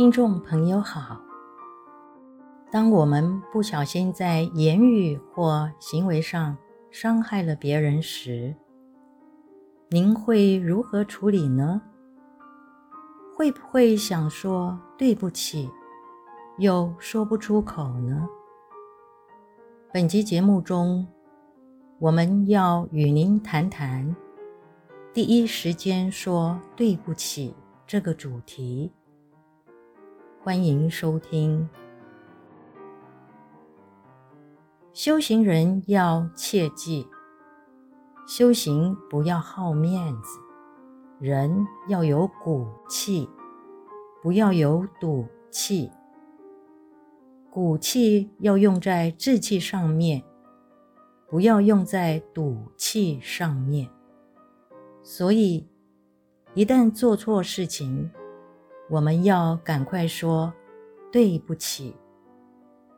听众朋友好，当我们不小心在言语或行为上伤害了别人时，您会如何处理呢？会不会想说对不起，又说不出口呢？本集节目中，我们要与您谈谈第一时间说对不起这个主题。欢迎收听。修行人要切记，修行不要好面子。人要有骨气，不要有赌气。骨气要用在志气上面，不要用在赌气上面。所以，一旦做错事情，我们要赶快说对不起，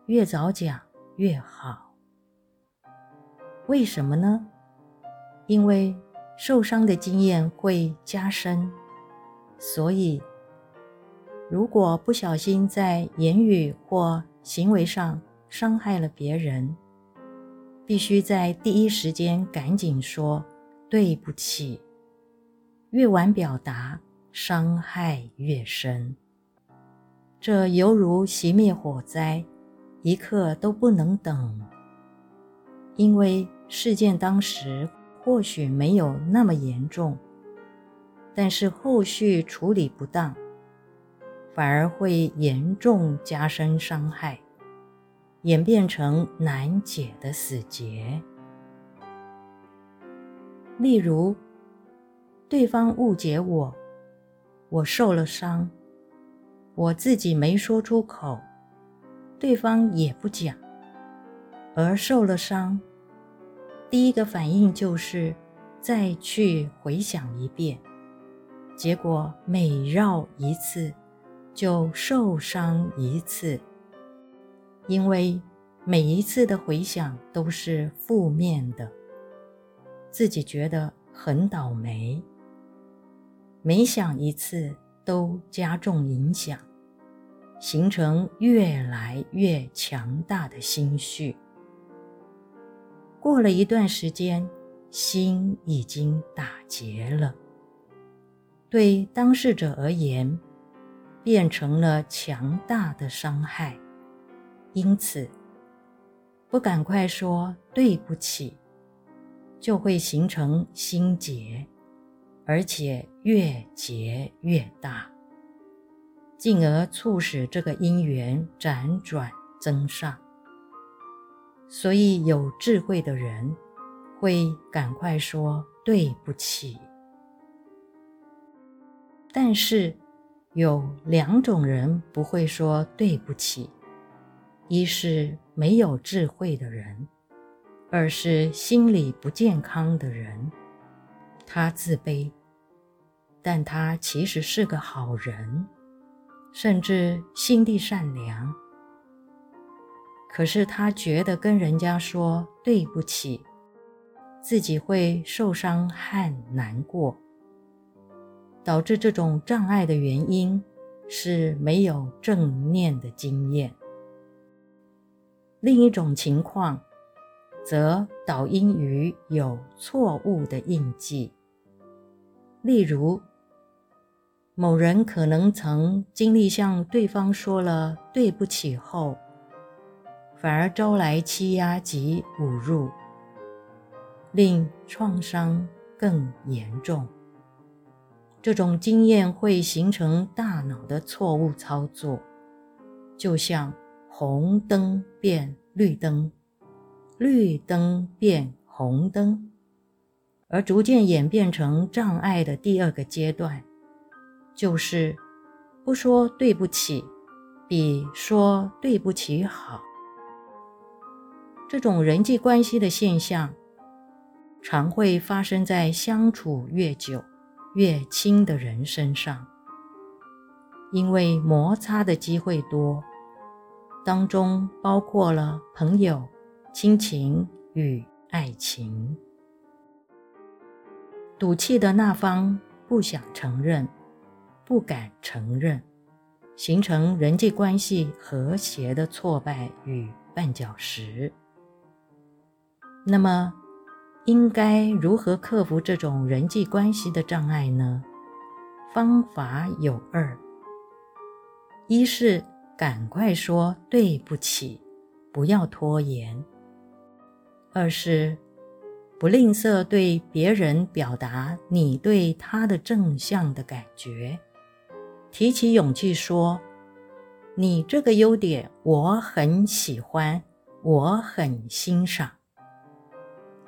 越早讲越好。为什么呢？因为，受伤的经验会加深，所以如果不小心在言语或行为上伤害了别人，必须在第一时间赶紧说对不起。越晚表达，伤害越深。这犹如熄灭火灾，一刻都不能等，因为事件当时。或许没有那么严重，但是后续处理不当，反而会严重加深伤害，演变成难解的死结。例如，对方误解我，我受了伤，我自己没说出口，对方也不讲，而受了伤。第一个反应就是再去回想一遍，结果每绕一次就受伤一次，因为每一次的回想都是负面的，自己觉得很倒霉，每想一次都加重影响，形成越来越强大的心绪。过了一段时间，心已经打结了。对当事者而言，变成了强大的伤害。因此，不赶快说对不起，就会形成心结，而且越结越大，进而促使这个因缘辗转增上。所以，有智慧的人会赶快说对不起。但是，有两种人不会说对不起：一是没有智慧的人，二是心理不健康的人。他自卑，但他其实是个好人，甚至心地善良。可是他觉得跟人家说对不起，自己会受伤和难过，导致这种障碍的原因是没有正念的经验。另一种情况，则导因于有错误的印记，例如，某人可能曾经历向对方说了对不起后，反而招来欺压及侮辱，令创伤更严重。这种经验会形成大脑的错误操作，就像红灯变绿灯，绿灯变红灯，而逐渐演变成障碍的第二个阶段，就是不说对不起，比说对不起好。这种人际关系的现象，常会发生在相处越久、越亲的人身上，因为摩擦的机会多，当中包括了朋友、亲情与爱情。赌气的那方不想承认，不敢承认，形成人际关系和谐的挫败与绊脚石。那么，应该如何克服这种人际关系的障碍呢？方法有二：一是赶快说对不起，不要拖延；二是不吝啬对别人表达你对他的正向的感觉，提起勇气说：“你这个优点我很喜欢，我很欣赏。”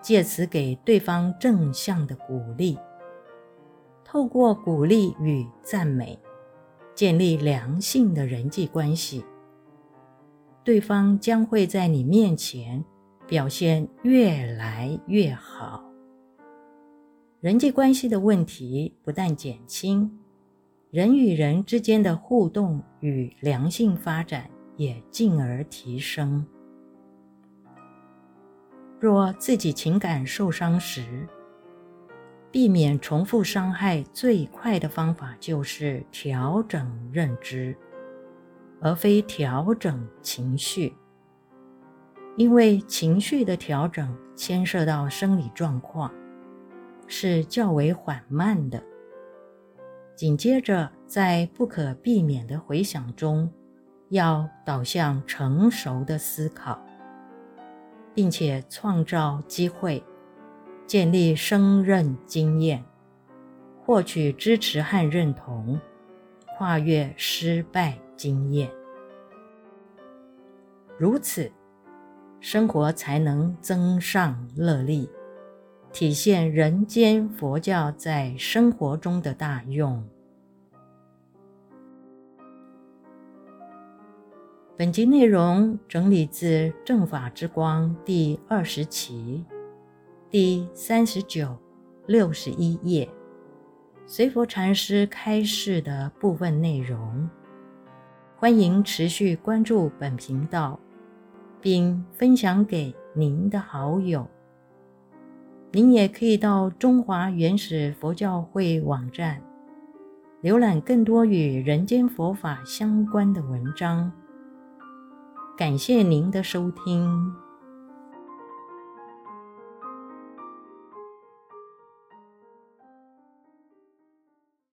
借此给对方正向的鼓励，透过鼓励与赞美，建立良性的人际关系，对方将会在你面前表现越来越好，人际关系的问题不但减轻，人与人之间的互动与良性发展也进而提升。若自己情感受伤时，避免重复伤害最快的方法就是调整认知，而非调整情绪。因为情绪的调整牵涉到生理状况，是较为缓慢的。紧接着，在不可避免的回想中，要导向成熟的思考。并且创造机会，建立胜任经验，获取支持和认同，跨越失败经验。如此，生活才能增上乐利，体现人间佛教在生活中的大用。本集内容整理自《正法之光》第二十期第三十九、六十一页，随佛禅师开示的部分内容。欢迎持续关注本频道，并分享给您的好友。您也可以到中华原始佛教会网站，浏览更多与人间佛法相关的文章。感谢您的收听。